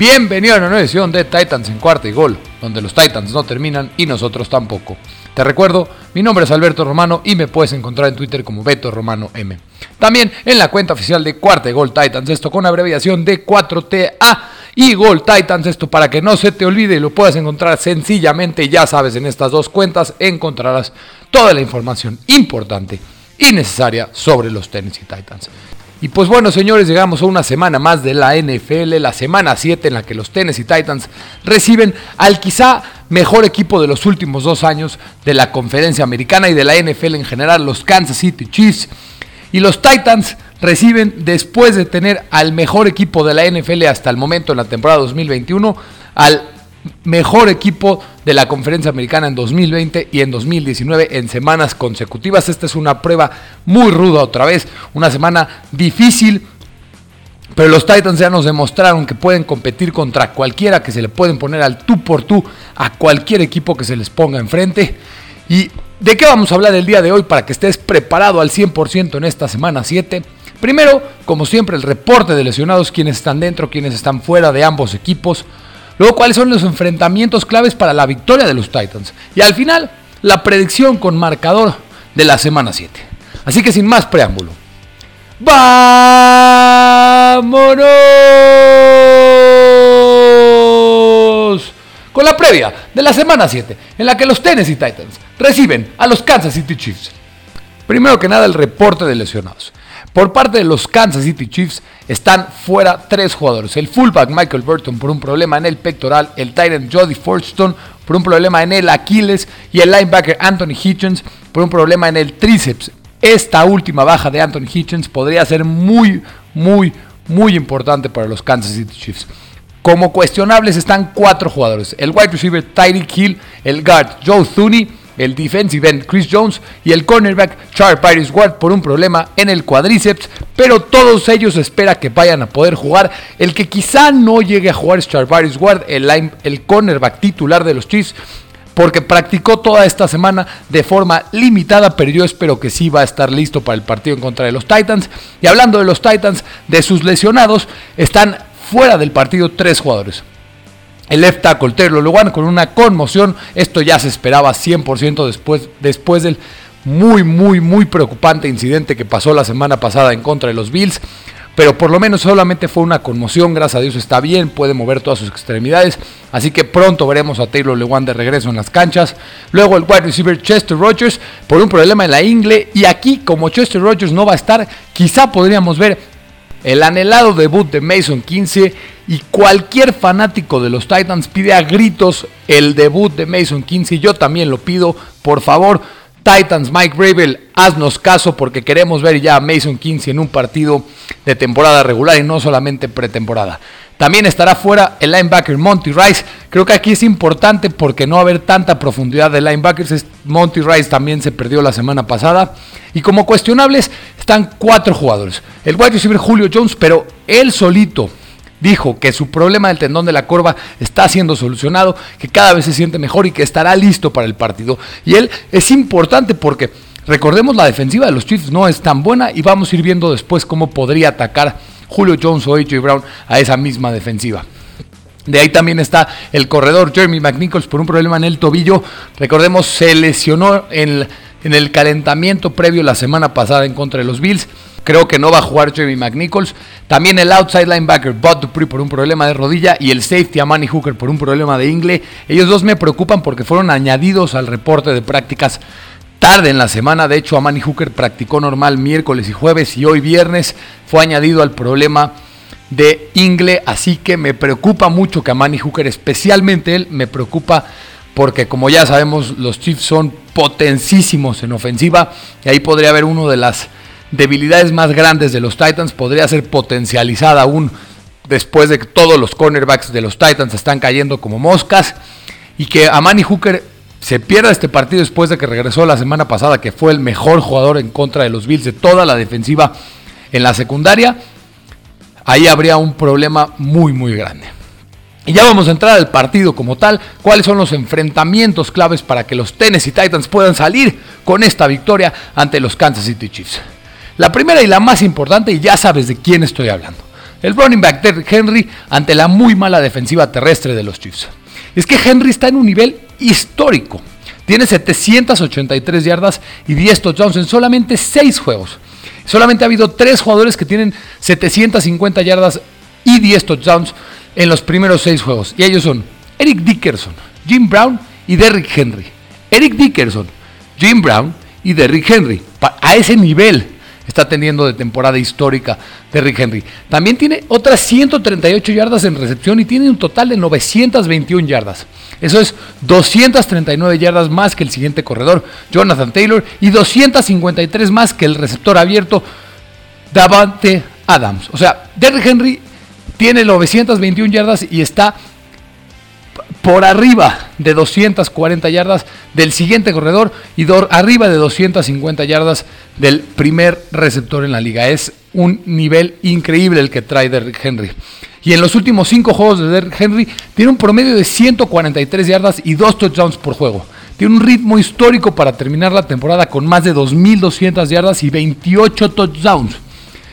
Bienvenido a una nueva edición de Titans en cuarta y gol, donde los Titans no terminan y nosotros tampoco. Te recuerdo, mi nombre es Alberto Romano y me puedes encontrar en Twitter como Beto Romano M. También en la cuenta oficial de Cuarta y Gol Titans, esto con abreviación de 4TA y Gol Titans, esto para que no se te olvide y lo puedas encontrar sencillamente, ya sabes, en estas dos cuentas encontrarás toda la información importante y necesaria sobre los Tennessee Titans. Y pues bueno, señores, llegamos a una semana más de la NFL, la semana 7 en la que los Tennessee Titans reciben al quizá mejor equipo de los últimos dos años de la conferencia americana y de la NFL en general, los Kansas City Chiefs. Y los Titans reciben, después de tener al mejor equipo de la NFL hasta el momento en la temporada 2021, al mejor equipo de la conferencia americana en 2020 y en 2019 en semanas consecutivas. Esta es una prueba muy ruda otra vez, una semana difícil. Pero los Titans ya nos demostraron que pueden competir contra cualquiera, que se le pueden poner al tú por tú a cualquier equipo que se les ponga enfrente. ¿Y de qué vamos a hablar el día de hoy para que estés preparado al 100% en esta semana 7? Primero, como siempre, el reporte de lesionados, quienes están dentro, quienes están fuera de ambos equipos. Luego, cuáles son los enfrentamientos claves para la victoria de los Titans. Y al final, la predicción con marcador de la semana 7. Así que sin más preámbulo. ¡Vámonos! Con la previa de la semana 7, en la que los Tennessee Titans reciben a los Kansas City Chiefs. Primero que nada, el reporte de lesionados. Por parte de los Kansas City Chiefs están fuera tres jugadores. El fullback Michael Burton por un problema en el pectoral, el Titan Jody Forston por un problema en el Aquiles y el linebacker Anthony Hitchens por un problema en el tríceps. Esta última baja de Anthony Hitchens podría ser muy, muy, muy importante para los Kansas City Chiefs. Como cuestionables están cuatro jugadores. El wide receiver Tyreek Hill, el guard Joe Thuney, el defensive end Chris Jones y el cornerback Charles Paris Ward por un problema en el cuádriceps, pero todos ellos espera que vayan a poder jugar. El que quizá no llegue a jugar es Charles Ward, el, el cornerback titular de los Chiefs, porque practicó toda esta semana de forma limitada, pero yo espero que sí va a estar listo para el partido en contra de los Titans. Y hablando de los Titans, de sus lesionados, están fuera del partido tres jugadores el left tackle Taylor Lewan con una conmoción. Esto ya se esperaba 100% después, después del muy, muy, muy preocupante incidente que pasó la semana pasada en contra de los Bills. Pero por lo menos solamente fue una conmoción, gracias a Dios está bien, puede mover todas sus extremidades. Así que pronto veremos a Taylor Lewan de regreso en las canchas. Luego el wide receiver Chester Rogers por un problema en la ingle. Y aquí, como Chester Rogers no va a estar, quizá podríamos ver el anhelado debut de Mason 15 y cualquier fanático de los Titans pide a gritos el debut de Mason 15. Yo también lo pido, por favor. Titans, Mike Bravel, haznos caso porque queremos ver ya a Mason 15 en un partido de temporada regular y no solamente pretemporada. También estará fuera el linebacker Monty Rice. Creo que aquí es importante porque no va a haber tanta profundidad de linebackers. Monty Rice también se perdió la semana pasada. Y como cuestionables están cuatro jugadores. El wide receiver Julio Jones, pero él solito dijo que su problema del tendón de la corva está siendo solucionado, que cada vez se siente mejor y que estará listo para el partido. Y él es importante porque recordemos la defensiva de los Chiefs no es tan buena y vamos a ir viendo después cómo podría atacar Julio Jones o AJ Brown a esa misma defensiva. De ahí también está el corredor Jeremy McNichols por un problema en el tobillo. Recordemos, se lesionó en, en el calentamiento previo la semana pasada en contra de los Bills. Creo que no va a jugar Jeremy McNichols. También el outside linebacker Bud Dupree por un problema de rodilla y el safety Amani Hooker por un problema de ingle. Ellos dos me preocupan porque fueron añadidos al reporte de prácticas tarde en la semana. De hecho, Amani Hooker practicó normal miércoles y jueves y hoy viernes fue añadido al problema de Ingle. Así que me preocupa mucho que Amani Hooker, especialmente él, me preocupa porque como ya sabemos, los Chiefs son potencísimos en ofensiva y ahí podría haber uno de las debilidades más grandes de los Titans, podría ser potencializada aún después de que todos los cornerbacks de los Titans están cayendo como moscas y que Amani Hooker se pierda este partido después de que regresó la semana pasada, que fue el mejor jugador en contra de los Bills de toda la defensiva en la secundaria, ahí habría un problema muy, muy grande. Y ya vamos a entrar al partido como tal. ¿Cuáles son los enfrentamientos claves para que los Tennessee Titans puedan salir con esta victoria ante los Kansas City Chiefs? La primera y la más importante, y ya sabes de quién estoy hablando. el running back de Henry ante la muy mala defensiva terrestre de los Chiefs. Es que Henry está en un nivel histórico. Tiene 783 yardas y 10 touchdowns en solamente 6 juegos. Solamente ha habido 3 jugadores que tienen 750 yardas y 10 touchdowns en los primeros 6 juegos. Y ellos son Eric Dickerson, Jim Brown y Derrick Henry. Eric Dickerson, Jim Brown y Derrick Henry. A ese nivel está teniendo de temporada histórica Derrick Henry. También tiene otras 138 yardas en recepción y tiene un total de 921 yardas. Eso es 239 yardas más que el siguiente corredor, Jonathan Taylor, y 253 más que el receptor abierto, Davante Adams. O sea, Derrick Henry tiene 921 yardas y está por arriba de 240 yardas del siguiente corredor y arriba de 250 yardas del primer receptor en la liga. Es un nivel increíble el que trae Derrick Henry. Y en los últimos cinco juegos de Derrick Henry tiene un promedio de 143 yardas y dos touchdowns por juego. Tiene un ritmo histórico para terminar la temporada con más de 2.200 yardas y 28 touchdowns.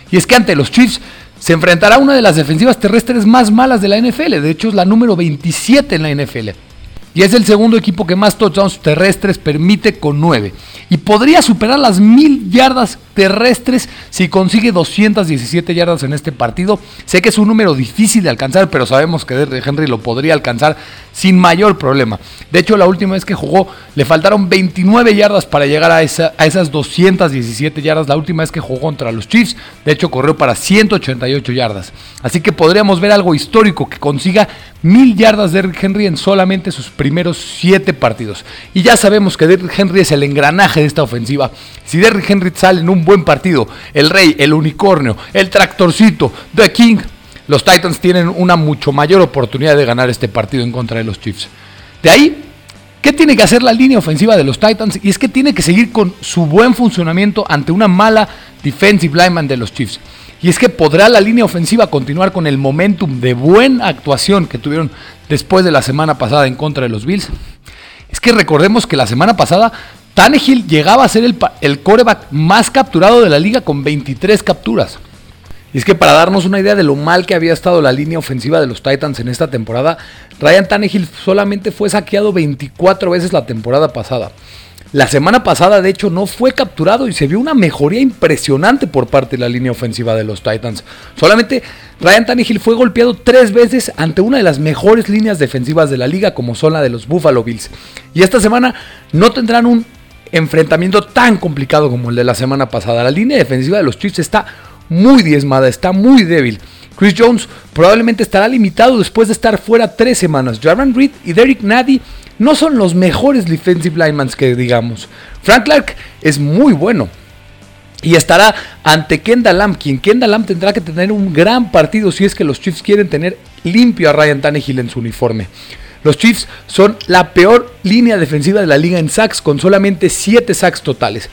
Y es que ante los Chiefs se enfrentará a una de las defensivas terrestres más malas de la NFL. De hecho, es la número 27 en la NFL. Y es el segundo equipo que más touchdowns terrestres permite con 9 y podría superar las mil yardas terrestres si consigue 217 yardas en este partido. Sé que es un número difícil de alcanzar, pero sabemos que Henry lo podría alcanzar sin mayor problema. De hecho, la última vez que jugó le faltaron 29 yardas para llegar a, esa, a esas 217 yardas. La última vez que jugó contra los Chiefs, de hecho, corrió para 188 yardas. Así que podríamos ver algo histórico que consiga mil yardas de Henry en solamente sus primeros 7 partidos. Y ya sabemos que Derrick Henry es el engranaje de esta ofensiva. Si Derrick Henry sale en un buen partido, el rey, el unicornio, el tractorcito, The King, los Titans tienen una mucho mayor oportunidad de ganar este partido en contra de los Chiefs. De ahí, ¿qué tiene que hacer la línea ofensiva de los Titans? Y es que tiene que seguir con su buen funcionamiento ante una mala defensive lineman de los Chiefs. Y es que podrá la línea ofensiva continuar con el momentum de buena actuación que tuvieron después de la semana pasada en contra de los Bills. Es que recordemos que la semana pasada Tannehill llegaba a ser el, el coreback más capturado de la liga con 23 capturas. Y es que para darnos una idea de lo mal que había estado la línea ofensiva de los Titans en esta temporada, Ryan Tannehill solamente fue saqueado 24 veces la temporada pasada. La semana pasada, de hecho, no fue capturado y se vio una mejoría impresionante por parte de la línea ofensiva de los Titans. Solamente Ryan Tannehill fue golpeado tres veces ante una de las mejores líneas defensivas de la liga, como son la de los Buffalo Bills. Y esta semana no tendrán un enfrentamiento tan complicado como el de la semana pasada. La línea defensiva de los Chiefs está muy diezmada, está muy débil. Chris Jones probablemente estará limitado después de estar fuera tres semanas. Jaron Reed y Derek Nady no son los mejores defensive linemen que digamos. Frank Clark es muy bueno. Y estará ante Kendall Lamb, quien Kendall Lamb tendrá que tener un gran partido si es que los Chiefs quieren tener limpio a Ryan Tannehill en su uniforme. Los Chiefs son la peor línea defensiva de la liga en sacks con solamente 7 sacks totales.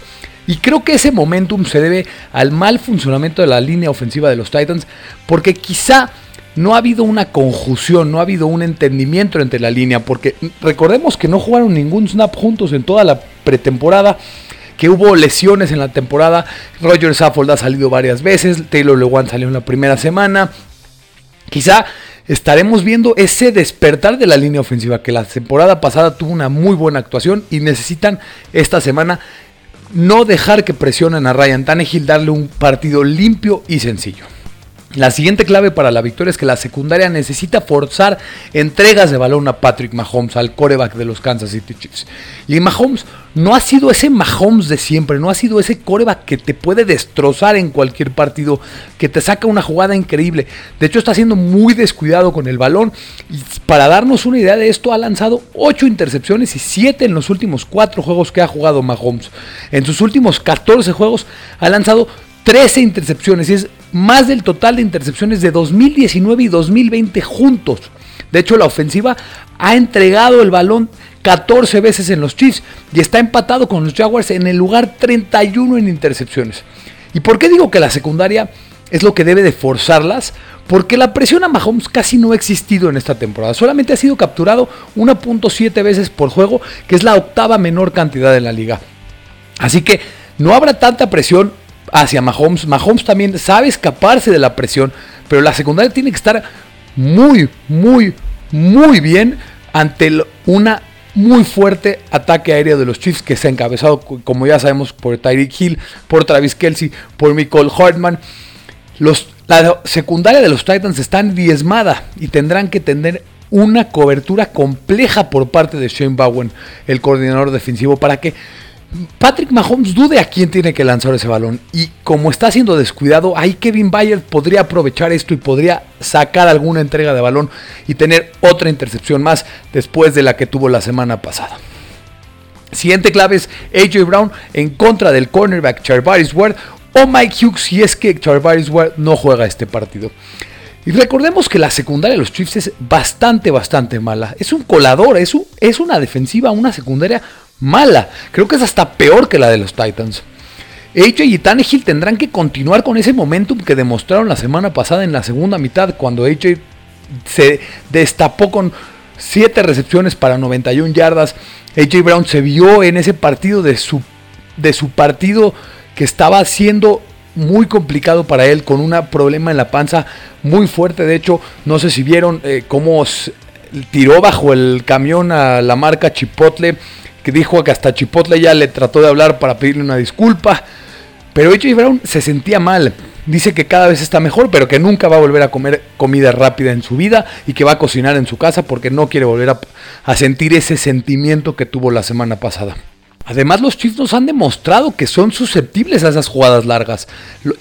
Y creo que ese momentum se debe al mal funcionamiento de la línea ofensiva de los Titans porque quizá no ha habido una conjunción, no ha habido un entendimiento entre la línea, porque recordemos que no jugaron ningún snap juntos en toda la pretemporada, que hubo lesiones en la temporada, Roger Saffold ha salido varias veces, Taylor Lewan salió en la primera semana, quizá estaremos viendo ese despertar de la línea ofensiva que la temporada pasada tuvo una muy buena actuación y necesitan esta semana no dejar que presionen a Ryan Tannehill, darle un partido limpio y sencillo. La siguiente clave para la victoria es que la secundaria necesita forzar entregas de balón a Patrick Mahomes, al coreback de los Kansas City Chiefs. Y Mahomes no ha sido ese Mahomes de siempre, no ha sido ese coreback que te puede destrozar en cualquier partido, que te saca una jugada increíble. De hecho, está siendo muy descuidado con el balón. Y para darnos una idea de esto, ha lanzado 8 intercepciones y 7 en los últimos 4 juegos que ha jugado Mahomes. En sus últimos 14 juegos ha lanzado 13 intercepciones es más del total de intercepciones de 2019 y 2020 juntos. De hecho, la ofensiva ha entregado el balón 14 veces en los Chiefs y está empatado con los Jaguars en el lugar 31 en intercepciones. ¿Y por qué digo que la secundaria es lo que debe de forzarlas? Porque la presión a Mahomes casi no ha existido en esta temporada. Solamente ha sido capturado 1.7 veces por juego, que es la octava menor cantidad de la liga. Así que no habrá tanta presión hacia Mahomes. Mahomes también sabe escaparse de la presión, pero la secundaria tiene que estar muy, muy, muy bien ante una muy fuerte ataque aéreo de los Chiefs que se ha encabezado, como ya sabemos, por Tyreek Hill, por Travis Kelsey, por Michael Hartman. Los, la secundaria de los Titans está diezmada y tendrán que tener una cobertura compleja por parte de Shane Bowen, el coordinador defensivo, para que Patrick Mahomes dude a quién tiene que lanzar ese balón. Y como está siendo descuidado, ahí Kevin Bayard podría aprovechar esto y podría sacar alguna entrega de balón y tener otra intercepción más después de la que tuvo la semana pasada. Siguiente clave es AJ Brown en contra del cornerback Charvaris Ward o Mike Hughes si es que Charvaris Ward no juega este partido. Y recordemos que la secundaria de los Chiefs es bastante, bastante mala. Es un colador, es, es una defensiva, una secundaria mala. Creo que es hasta peor que la de los Titans. AJ y Tannehill tendrán que continuar con ese momentum que demostraron la semana pasada en la segunda mitad, cuando AJ se destapó con 7 recepciones para 91 yardas. AJ Brown se vio en ese partido de su, de su partido que estaba siendo muy complicado para él, con un problema en la panza muy fuerte. De hecho, no sé si vieron eh, cómo tiró bajo el camión a la marca Chipotle que dijo que hasta Chipotle ya le trató de hablar para pedirle una disculpa. Pero AJ Brown se sentía mal. Dice que cada vez está mejor, pero que nunca va a volver a comer comida rápida en su vida y que va a cocinar en su casa porque no quiere volver a, a sentir ese sentimiento que tuvo la semana pasada. Además, los Chiefs nos han demostrado que son susceptibles a esas jugadas largas.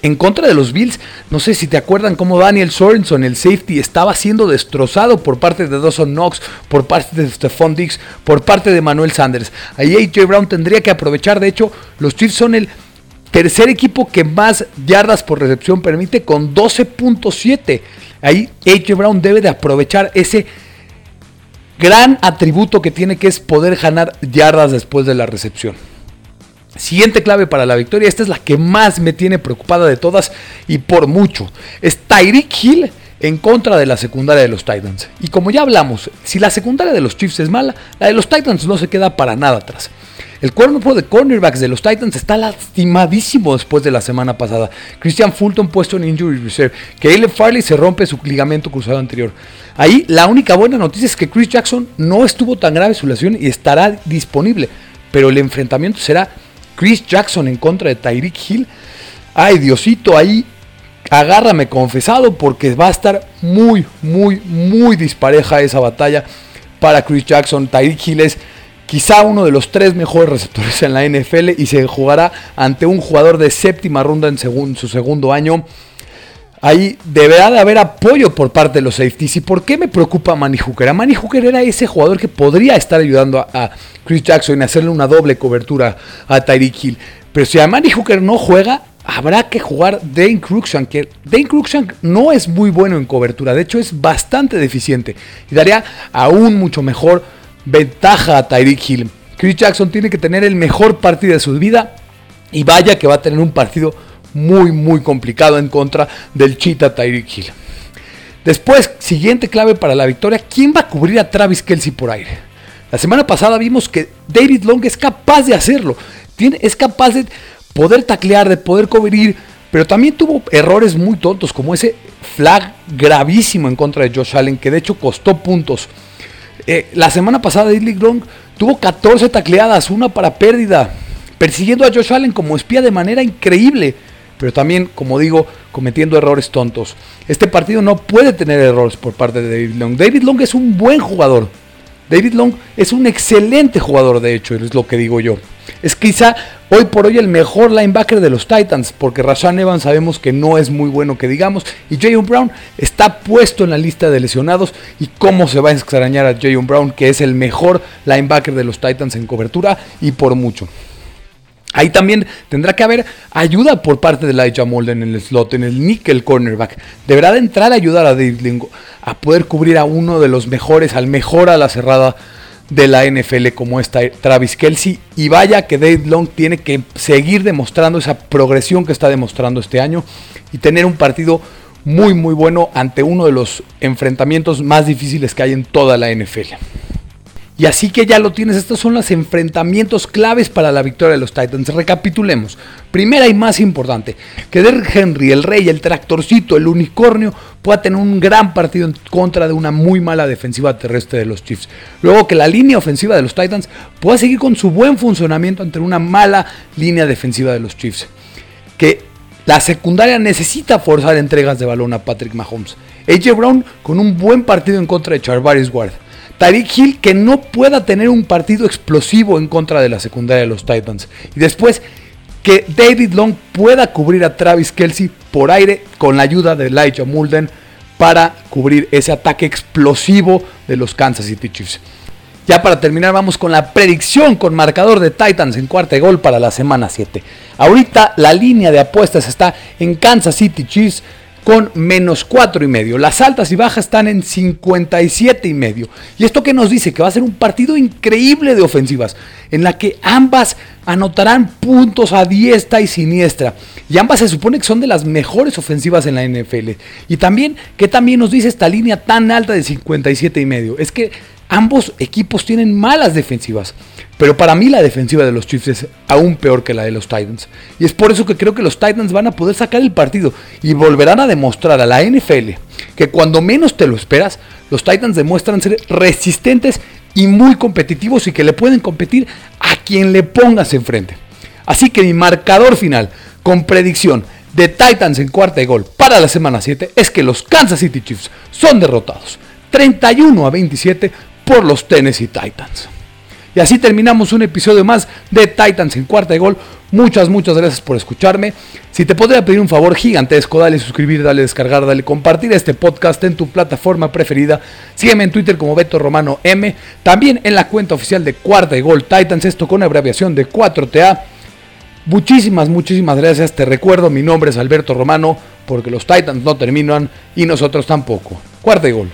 En contra de los Bills, no sé si te acuerdan cómo Daniel Sorenson, el safety, estaba siendo destrozado por parte de Dawson Knox, por parte de Stephon Diggs, por parte de Manuel Sanders. Ahí AJ Brown tendría que aprovechar. De hecho, los Chiefs son el tercer equipo que más yardas por recepción permite con 12.7. Ahí AJ Brown debe de aprovechar ese gran atributo que tiene que es poder ganar yardas después de la recepción. Siguiente clave para la victoria, esta es la que más me tiene preocupada de todas y por mucho. Es Tyreek Hill en contra de la secundaria de los Titans. Y como ya hablamos, si la secundaria de los Chiefs es mala, la de los Titans no se queda para nada atrás. El cuerpo de cornerbacks de los Titans está lastimadísimo después de la semana pasada. Christian Fulton puesto en injury reserve. Caleb Farley se rompe su ligamento cruzado anterior. Ahí la única buena noticia es que Chris Jackson no estuvo tan grave su lesión y estará disponible. Pero el enfrentamiento será Chris Jackson en contra de Tyreek Hill. Ay, Diosito, ahí agárrame confesado porque va a estar muy, muy, muy dispareja esa batalla para Chris Jackson. Tyreek Hill es quizá uno de los tres mejores receptores en la NFL y se jugará ante un jugador de séptima ronda en su segundo año. Ahí deberá de haber apoyo por parte de los safeties. ¿Y por qué me preocupa Manny Hooker? A Manny Hooker era ese jugador que podría estar ayudando a, Chris Jackson y hacerle una doble cobertura a Tyreek Hill. Pero si a Manny Hooker no juega, habrá que jugar Dane Cruikshank. Que Dane Cruikshank no es muy bueno en cobertura, de hecho es bastante deficiente y daría aún mucho mejor ventaja a Tyreek Hill. Chris Jackson tiene que tener el mejor partido de su vida y vaya que va a tener un partido muy muy complicado en contra del Cheetah Tyreek Hill. Después, siguiente clave para la victoria, ¿quién va a cubrir a Travis Kelsey por aire? La semana pasada vimos que David Long es capaz de hacerlo, es capaz de poder taclear, de poder cubrir, pero también tuvo errores muy tontos como ese flag gravísimo en contra de Josh Allen que de hecho costó puntos. Eh, la semana pasada David Long tuvo 14 tacleadas, una para pérdida, persiguiendo a Josh Allen como espía de manera increíble pero también, como digo, cometiendo errores tontos. Este partido no puede tener errores por parte de David Long. David Long es un buen jugador. David Long es un excelente jugador, de hecho, es lo que digo yo. Es quizá hoy por hoy el mejor linebacker de los Titans, porque Rashan Evans sabemos que no es muy bueno que digamos, y Jayon Brown está puesto en la lista de lesionados, y cómo se va a extrañar a Jayon Brown, que es el mejor linebacker de los Titans en cobertura, y por mucho. Ahí también tendrá que haber ayuda por parte de Elijah Molden en el slot, en el nickel cornerback. Deberá de entrar a ayudar a David Lingo a poder cubrir a uno de los mejores, al mejor a la cerrada de la NFL como está Travis Kelsey. Y vaya que David Long tiene que seguir demostrando esa progresión que está demostrando este año y tener un partido muy muy bueno ante uno de los enfrentamientos más difíciles que hay en toda la NFL. Y así que ya lo tienes, estos son los enfrentamientos claves para la victoria de los Titans. Recapitulemos. Primera y más importante, que Derrick Henry, el rey, el tractorcito, el unicornio, pueda tener un gran partido en contra de una muy mala defensiva terrestre de los Chiefs. Luego que la línea ofensiva de los Titans pueda seguir con su buen funcionamiento ante una mala línea defensiva de los Chiefs. Que la secundaria necesita forzar entregas de balón a Patrick Mahomes. AJ Brown con un buen partido en contra de Charvaris Ward Tariq Hill que no pueda tener un partido explosivo en contra de la secundaria de los Titans. Y después que David Long pueda cubrir a Travis Kelsey por aire con la ayuda de Elijah Mulden para cubrir ese ataque explosivo de los Kansas City Chiefs. Ya para terminar vamos con la predicción con marcador de Titans en cuarta de gol para la semana 7. Ahorita la línea de apuestas está en Kansas City Chiefs con menos 4 y medio. Las altas y bajas están en 57 y medio. Y esto que nos dice que va a ser un partido increíble de ofensivas, en la que ambas anotarán puntos a diestra y siniestra. Y ambas se supone que son de las mejores ofensivas en la NFL. Y también, que también nos dice esta línea tan alta de 57 y medio? Es que ambos equipos tienen malas defensivas. Pero para mí la defensiva de los Chiefs es aún peor que la de los Titans. Y es por eso que creo que los Titans van a poder sacar el partido y volverán a demostrar a la NFL que cuando menos te lo esperas, los Titans demuestran ser resistentes y muy competitivos y que le pueden competir a quien le pongas enfrente. Así que mi marcador final con predicción de Titans en cuarta de gol para la semana 7 es que los Kansas City Chiefs son derrotados 31 a 27 por los Tennessee Titans. Y así terminamos un episodio más de Titans en cuarta de gol. Muchas, muchas gracias por escucharme. Si te podría pedir un favor gigantesco, dale suscribir, dale descargar, dale compartir este podcast en tu plataforma preferida. Sígueme en Twitter como Beto Romano M. También en la cuenta oficial de cuarta de gol Titans, esto con abreviación de 4TA. Muchísimas, muchísimas gracias. Te recuerdo, mi nombre es Alberto Romano, porque los Titans no terminan y nosotros tampoco. Cuarta de gol.